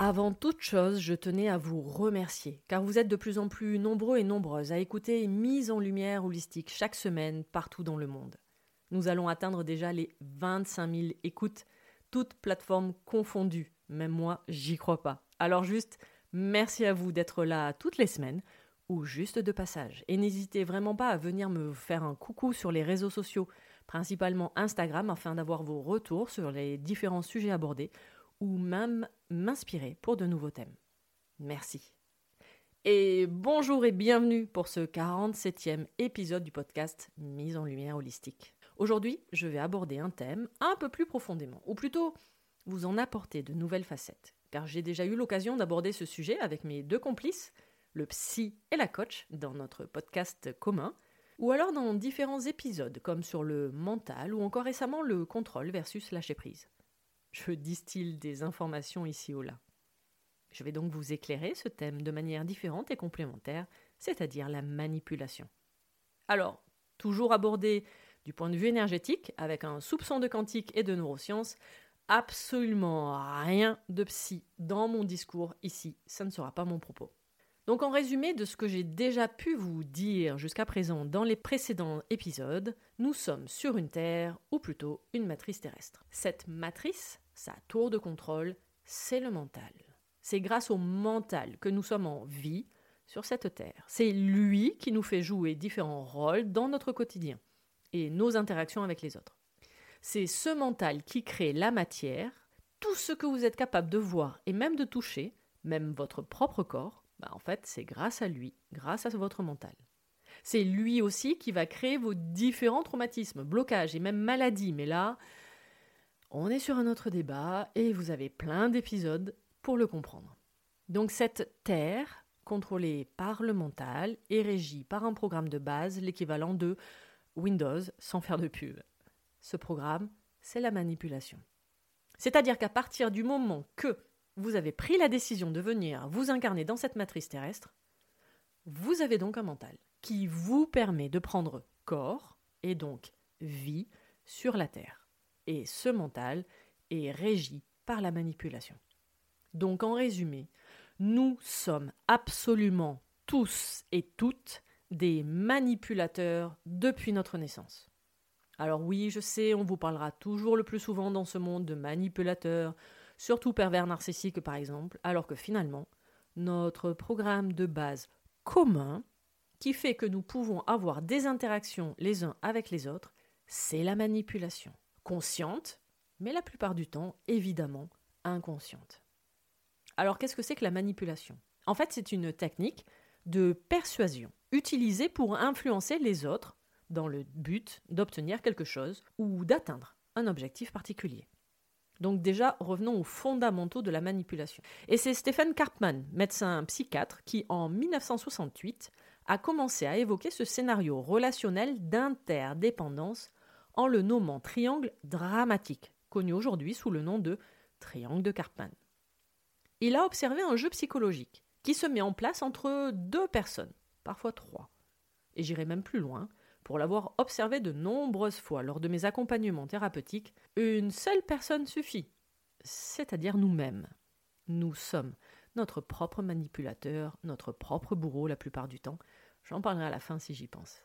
Avant toute chose, je tenais à vous remercier, car vous êtes de plus en plus nombreux et nombreuses à écouter Mise en lumière holistique chaque semaine partout dans le monde. Nous allons atteindre déjà les 25 000 écoutes, toutes plateformes confondues. Même moi, j'y crois pas. Alors juste, merci à vous d'être là toutes les semaines ou juste de passage. Et n'hésitez vraiment pas à venir me faire un coucou sur les réseaux sociaux, principalement Instagram, afin d'avoir vos retours sur les différents sujets abordés ou même m'inspirer pour de nouveaux thèmes. Merci. Et bonjour et bienvenue pour ce 47e épisode du podcast Mise en lumière holistique. Aujourd'hui, je vais aborder un thème un peu plus profondément, ou plutôt vous en apporter de nouvelles facettes, car j'ai déjà eu l'occasion d'aborder ce sujet avec mes deux complices, le psy et la coach, dans notre podcast commun, ou alors dans différents épisodes comme sur le mental ou encore récemment le contrôle versus lâcher prise je distille des informations ici ou là? Je vais donc vous éclairer ce thème de manière différente et complémentaire, c'est-à-dire la manipulation. Alors, toujours abordé du point de vue énergétique, avec un soupçon de quantique et de neurosciences, absolument rien de psy dans mon discours ici, ça ne sera pas mon propos. Donc en résumé de ce que j'ai déjà pu vous dire jusqu'à présent dans les précédents épisodes, nous sommes sur une Terre, ou plutôt une matrice terrestre. Cette matrice, sa tour de contrôle, c'est le mental. C'est grâce au mental que nous sommes en vie sur cette Terre. C'est lui qui nous fait jouer différents rôles dans notre quotidien et nos interactions avec les autres. C'est ce mental qui crée la matière, tout ce que vous êtes capable de voir et même de toucher, même votre propre corps, bah, en fait, c'est grâce à lui, grâce à votre mental. C'est lui aussi qui va créer vos différents traumatismes, blocages et même maladies. Mais là, on est sur un autre débat et vous avez plein d'épisodes pour le comprendre. Donc cette Terre, contrôlée par le mental, est régie par un programme de base, l'équivalent de Windows, sans faire de pub. Ce programme, c'est la manipulation. C'est-à-dire qu'à partir du moment que vous avez pris la décision de venir vous incarner dans cette matrice terrestre, vous avez donc un mental qui vous permet de prendre corps et donc vie sur la Terre. Et ce mental est régi par la manipulation. Donc en résumé, nous sommes absolument tous et toutes des manipulateurs depuis notre naissance. Alors oui, je sais, on vous parlera toujours le plus souvent dans ce monde de manipulateurs, surtout pervers narcissiques par exemple, alors que finalement, notre programme de base commun, qui fait que nous pouvons avoir des interactions les uns avec les autres, c'est la manipulation. Consciente, mais la plupart du temps, évidemment, inconsciente. Alors qu'est-ce que c'est que la manipulation? En fait, c'est une technique de persuasion utilisée pour influencer les autres dans le but d'obtenir quelque chose ou d'atteindre un objectif particulier. Donc déjà, revenons aux fondamentaux de la manipulation. Et c'est Stephen Karpman, médecin psychiatre, qui en 1968 a commencé à évoquer ce scénario relationnel d'interdépendance en le nommant triangle dramatique, connu aujourd'hui sous le nom de triangle de Karpman. Il a observé un jeu psychologique qui se met en place entre deux personnes, parfois trois. Et j'irai même plus loin, pour l'avoir observé de nombreuses fois lors de mes accompagnements thérapeutiques, une seule personne suffit, c'est-à-dire nous-mêmes. Nous sommes notre propre manipulateur, notre propre bourreau la plupart du temps. J'en parlerai à la fin si j'y pense.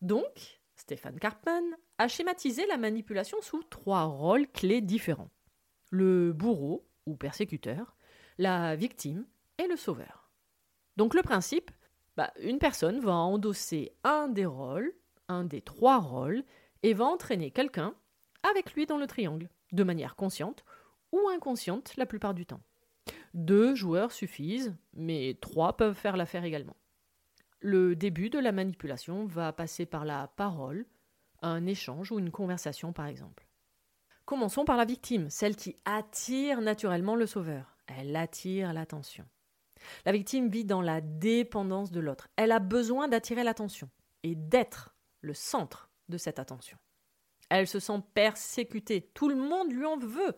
Donc, Stéphane Karpman a schématisé la manipulation sous trois rôles clés différents. Le bourreau ou persécuteur, la victime et le sauveur. Donc le principe, bah, une personne va endosser un des rôles, un des trois rôles, et va entraîner quelqu'un avec lui dans le triangle, de manière consciente ou inconsciente la plupart du temps. Deux joueurs suffisent, mais trois peuvent faire l'affaire également. Le début de la manipulation va passer par la parole, un échange ou une conversation par exemple. Commençons par la victime, celle qui attire naturellement le sauveur. Elle attire l'attention. La victime vit dans la dépendance de l'autre. Elle a besoin d'attirer l'attention et d'être le centre de cette attention. Elle se sent persécutée. Tout le monde lui en veut.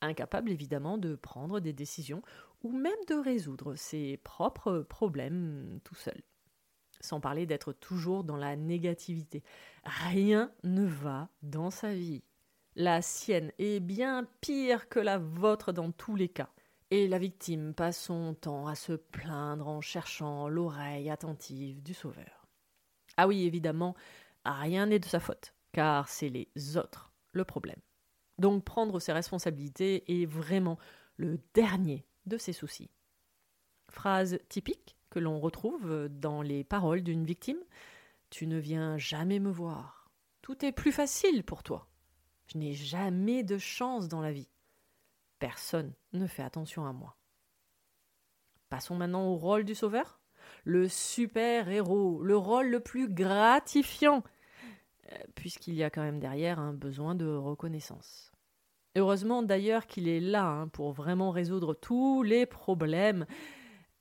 Incapable évidemment de prendre des décisions ou même de résoudre ses propres problèmes tout seul. Sans parler d'être toujours dans la négativité. Rien ne va dans sa vie. La sienne est bien pire que la vôtre dans tous les cas. Et la victime passe son temps à se plaindre en cherchant l'oreille attentive du sauveur. Ah oui, évidemment, rien n'est de sa faute, car c'est les autres le problème. Donc prendre ses responsabilités est vraiment le dernier de ses soucis. Phrase typique que l'on retrouve dans les paroles d'une victime Tu ne viens jamais me voir. Tout est plus facile pour toi. Je n'ai jamais de chance dans la vie. Personne ne fait attention à moi. Passons maintenant au rôle du sauveur. Le super-héros, le rôle le plus gratifiant, euh, puisqu'il y a quand même derrière un besoin de reconnaissance. Heureusement d'ailleurs qu'il est là hein, pour vraiment résoudre tous les problèmes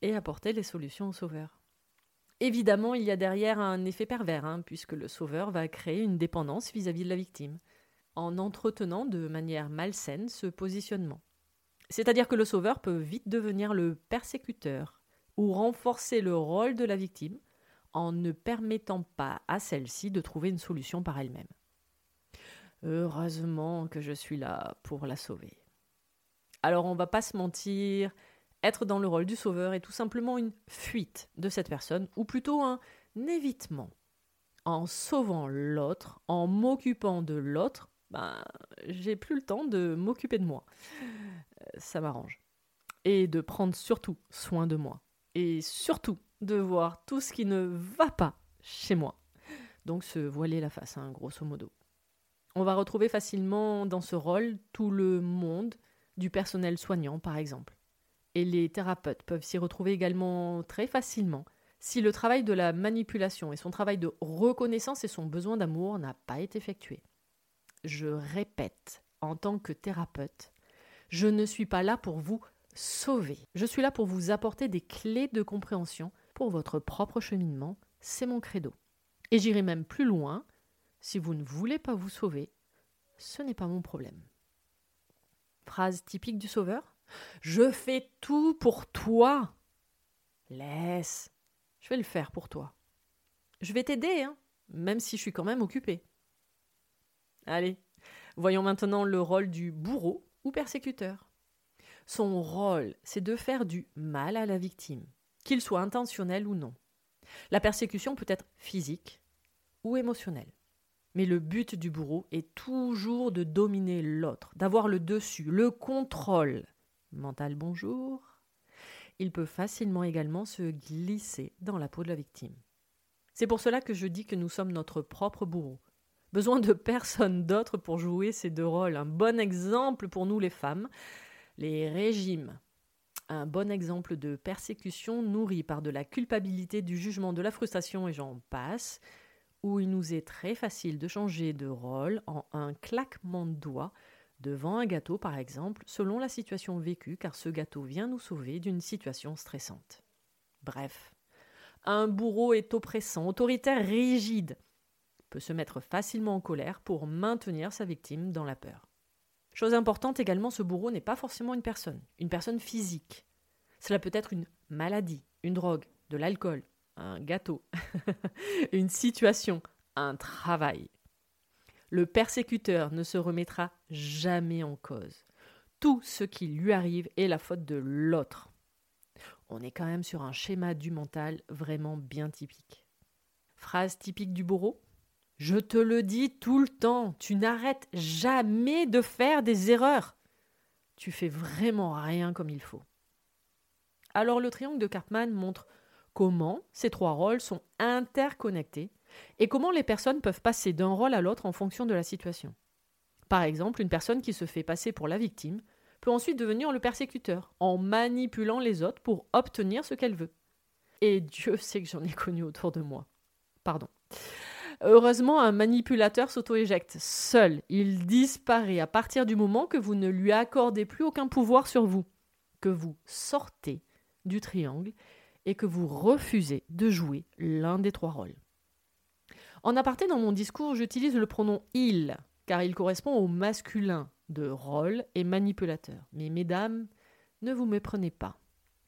et apporter les solutions au sauveur. Évidemment, il y a derrière un effet pervers, hein, puisque le sauveur va créer une dépendance vis à -vis de la victime, en entretenant de manière malsaine ce positionnement. C'est-à-dire que le sauveur peut vite devenir le persécuteur ou renforcer le rôle de la victime en ne permettant pas à celle-ci de trouver une solution par elle-même. Heureusement que je suis là pour la sauver. Alors on va pas se mentir, être dans le rôle du sauveur est tout simplement une fuite de cette personne, ou plutôt un évitement. En sauvant l'autre, en m'occupant de l'autre, ben, j'ai plus le temps de m'occuper de moi ça m'arrange. Et de prendre surtout soin de moi. Et surtout de voir tout ce qui ne va pas chez moi. Donc se voiler la face, hein, grosso modo. On va retrouver facilement dans ce rôle tout le monde du personnel soignant, par exemple. Et les thérapeutes peuvent s'y retrouver également très facilement si le travail de la manipulation et son travail de reconnaissance et son besoin d'amour n'a pas été effectué. Je répète, en tant que thérapeute, je ne suis pas là pour vous sauver. Je suis là pour vous apporter des clés de compréhension pour votre propre cheminement. C'est mon credo. Et j'irai même plus loin. Si vous ne voulez pas vous sauver, ce n'est pas mon problème. Phrase typique du sauveur? Je fais tout pour toi. Laisse. Je vais le faire pour toi. Je vais t'aider, hein, même si je suis quand même occupé. Allez, voyons maintenant le rôle du bourreau ou persécuteur. Son rôle, c'est de faire du mal à la victime, qu'il soit intentionnel ou non. La persécution peut être physique ou émotionnelle. Mais le but du bourreau est toujours de dominer l'autre, d'avoir le dessus, le contrôle. Mental bonjour. Il peut facilement également se glisser dans la peau de la victime. C'est pour cela que je dis que nous sommes notre propre bourreau. Besoin de personne d'autre pour jouer ces deux rôles. Un bon exemple pour nous les femmes, les régimes. Un bon exemple de persécution nourrie par de la culpabilité, du jugement, de la frustration et j'en passe, où il nous est très facile de changer de rôle en un claquement de doigts devant un gâteau par exemple, selon la situation vécue, car ce gâteau vient nous sauver d'une situation stressante. Bref, un bourreau est oppressant, autoritaire, rigide, peut se mettre facilement en colère pour maintenir sa victime dans la peur. Chose importante également, ce bourreau n'est pas forcément une personne, une personne physique. Cela peut être une maladie, une drogue, de l'alcool, un gâteau, une situation, un travail. Le persécuteur ne se remettra jamais en cause. Tout ce qui lui arrive est la faute de l'autre. On est quand même sur un schéma du mental vraiment bien typique. Phrase typique du bourreau Je te le dis tout le temps, tu n'arrêtes jamais de faire des erreurs. Tu fais vraiment rien comme il faut. Alors le triangle de Cartman montre comment ces trois rôles sont interconnectés et comment les personnes peuvent passer d'un rôle à l'autre en fonction de la situation. Par exemple, une personne qui se fait passer pour la victime peut ensuite devenir le persécuteur en manipulant les autres pour obtenir ce qu'elle veut. Et Dieu sait que j'en ai connu autour de moi. Pardon. Heureusement, un manipulateur s'auto-éjecte seul. Il disparaît à partir du moment que vous ne lui accordez plus aucun pouvoir sur vous, que vous sortez du triangle et que vous refusez de jouer l'un des trois rôles. En aparté dans mon discours, j'utilise le pronom il, car il correspond au masculin de rôle et manipulateur. Mais mesdames, ne vous méprenez pas.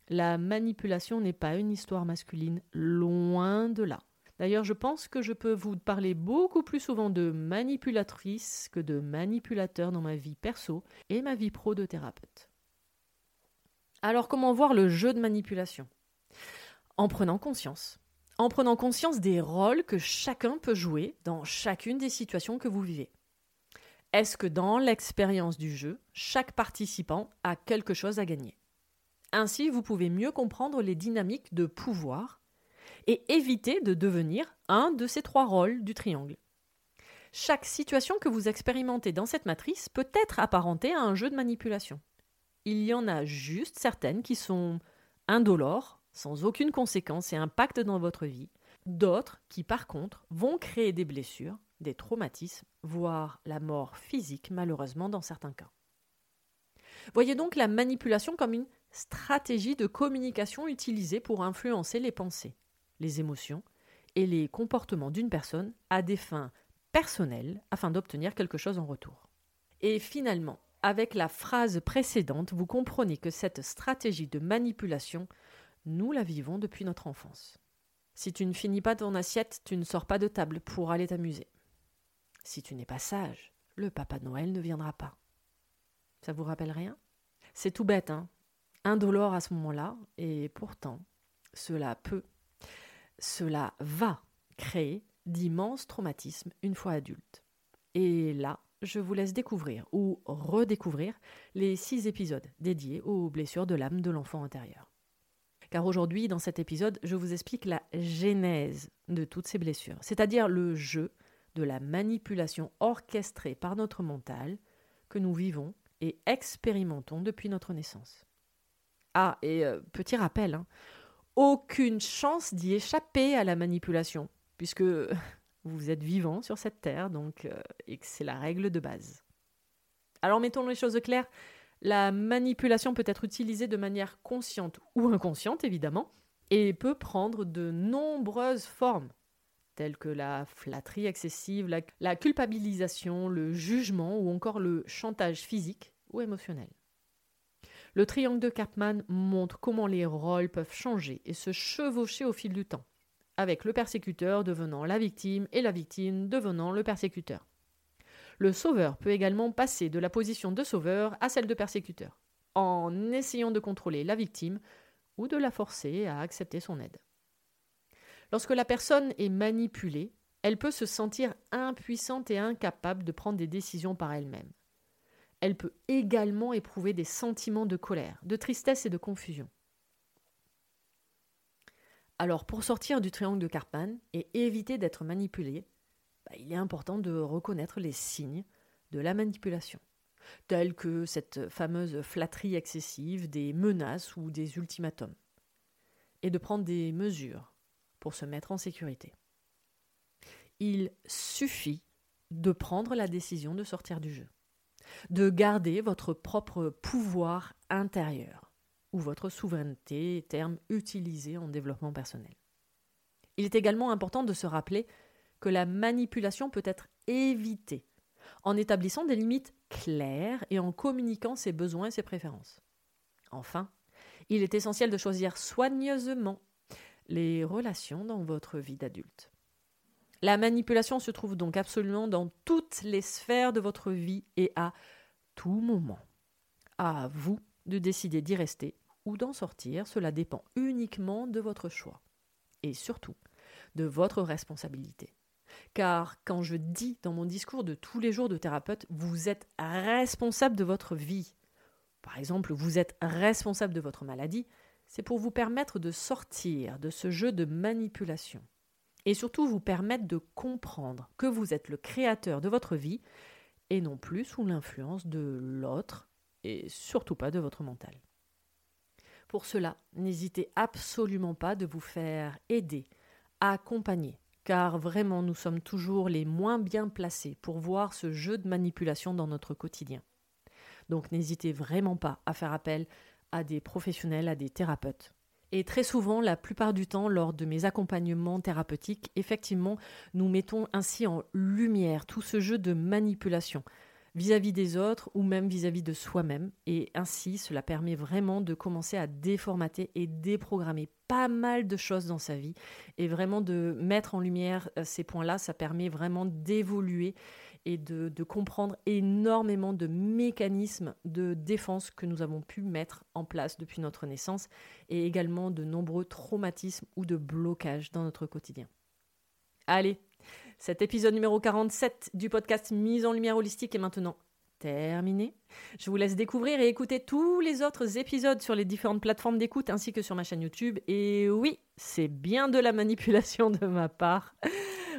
La manipulation n'est pas une histoire masculine, loin de là. D'ailleurs, je pense que je peux vous parler beaucoup plus souvent de manipulatrice que de manipulateur dans ma vie perso et ma vie pro de thérapeute. Alors comment voir le jeu de manipulation? En prenant conscience. En prenant conscience des rôles que chacun peut jouer dans chacune des situations que vous vivez. Est-ce que dans l'expérience du jeu, chaque participant a quelque chose à gagner? Ainsi, vous pouvez mieux comprendre les dynamiques de pouvoir et éviter de devenir un de ces trois rôles du triangle. Chaque situation que vous expérimentez dans cette matrice peut être apparentée à un jeu de manipulation. Il y en a juste certaines qui sont indolores, sans aucune conséquence et impact dans votre vie, d'autres qui par contre vont créer des blessures, des traumatismes, voire la mort physique malheureusement dans certains cas. Voyez donc la manipulation comme une stratégie de communication utilisée pour influencer les pensées, les émotions et les comportements d'une personne à des fins personnelles afin d'obtenir quelque chose en retour. Et finalement, avec la phrase précédente, vous comprenez que cette stratégie de manipulation, nous la vivons depuis notre enfance. Si tu ne finis pas ton assiette, tu ne sors pas de table pour aller t'amuser. Si tu n'es pas sage, le papa Noël ne viendra pas. Ça vous rappelle rien? C'est tout bête, hein Indolore à ce moment-là, et pourtant, cela peut, cela va créer d'immenses traumatismes une fois adulte. Et là, je vous laisse découvrir ou redécouvrir les six épisodes dédiés aux blessures de l'âme de l'enfant intérieur. Car aujourd'hui, dans cet épisode, je vous explique la genèse de toutes ces blessures, c'est-à-dire le jeu de la manipulation orchestrée par notre mental que nous vivons et expérimentons depuis notre naissance. Ah, et euh, petit rappel, hein, aucune chance d'y échapper à la manipulation, puisque vous êtes vivant sur cette terre, donc, euh, et que c'est la règle de base. Alors mettons les choses claires, la manipulation peut être utilisée de manière consciente ou inconsciente, évidemment, et peut prendre de nombreuses formes, telles que la flatterie excessive, la, culpabilisation, le jugement ou encore le chantage physique ou émotionnel. Le triangle de Cartman montre comment les rôles peuvent changer et se chevaucher au fil du temps avec le persécuteur devenant la victime et la victime devenant le persécuteur. Le sauveur peut également passer de la position de sauveur à celle de persécuteur, en essayant de contrôler la victime ou de la forcer à accepter son aide. Lorsque la personne est manipulée, elle peut se sentir impuissante et incapable de prendre des décisions par elle-même. Elle peut également éprouver des sentiments de colère, de tristesse et de confusion. Alors pour sortir du triangle de Cartman et éviter d'être manipulé, bah, il est important de reconnaître les signes de la manipulation. telles que cette fameuse flatterie excessive, des menaces ou des ultimatums, et de prendre des mesures pour se mettre en sécurité. Il suffit de prendre la décision de sortir du jeu, de garder votre propre pouvoir intérieur, ou votre souveraineté, terme utilisé en développement personnel. Il est également important de se rappeler que la manipulation peut être évitée en établissant des limites claires et en communiquant ses besoins et ses préférences. Enfin, il est essentiel de choisir soigneusement les relations dans votre vie d'adulte. La manipulation se trouve donc absolument dans toutes les sphères de votre vie et à tout moment. À vous de décider d'y rester ou d'en sortir, cela dépend uniquement de votre choix. Et surtout, de votre responsabilité. Car quand je dis dans mon discours de tous les jours de thérapeute, vous êtes responsable de votre vie. Par exemple, vous êtes responsable de votre maladie, c'est pour vous permettre de sortir de ce jeu de manipulation. Et surtout vous permettre de comprendre que vous êtes le créateur de votre vie et non plus sous l'influence de l'autre et surtout pas de votre mental. Pour cela, n'hésitez absolument pas de vous faire aider, accompagner, car vraiment nous sommes toujours les moins bien placés pour voir ce jeu de manipulation dans notre quotidien. Donc n'hésitez vraiment pas à faire appel à des professionnels, à des thérapeutes. Et très souvent, la plupart du temps, lors de mes accompagnements thérapeutiques, effectivement, nous mettons ainsi en lumière tout ce jeu de manipulation vis-à-vis des autres ou même vis-à-vis de soi-même. Et ainsi, cela permet vraiment de commencer à déformater et déprogrammer pas mal de choses dans sa vie. Et vraiment de mettre en lumière euh, ces points-là, ça permet vraiment d'évoluer et de, de, comprendre énormément de mécanismes de défense que nous avons pu mettre en place depuis notre naissance et également de nombreux traumatismes ou de blocages dans notre quotidien. Allez, cet épisode numéro 47 du podcast Mise en lumière holistique est maintenant terminé. Je vous laisse découvrir et écouter tous les autres épisodes sur les différentes plateformes d'écoute ainsi que sur ma chaîne YouTube. Et oui, c'est bien de la manipulation de ma part.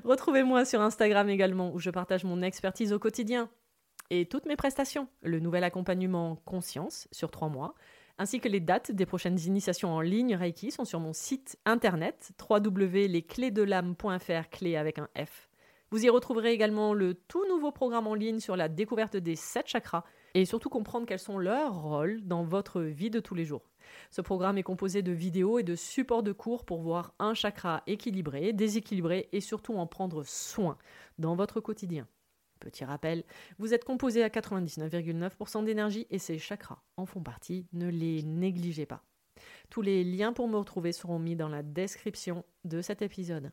Retrouvez-moi sur Instagram également où je partage mon expertise au quotidien et toutes mes prestations. Le nouvel accompagnement Conscience sur trois mois, ainsi que les dates des prochaines initiations en ligne Reiki sont sur mon site internet www.lesclésdelame.fr, clé avec un F. Vous y retrouverez également le tout nouveau programme en ligne sur la découverte des sept chakras et surtout comprendre quels sont leurs rôles dans votre vie de tous les jours. Ce programme est composé de vidéos et de supports de cours pour voir un chakra équilibré, déséquilibré et surtout en prendre soin dans votre quotidien. Petit rappel, vous êtes composé à 99,9% d'énergie et ces chakras en font partie, ne les négligez pas. Tous les liens pour me retrouver seront mis dans la description de cet épisode.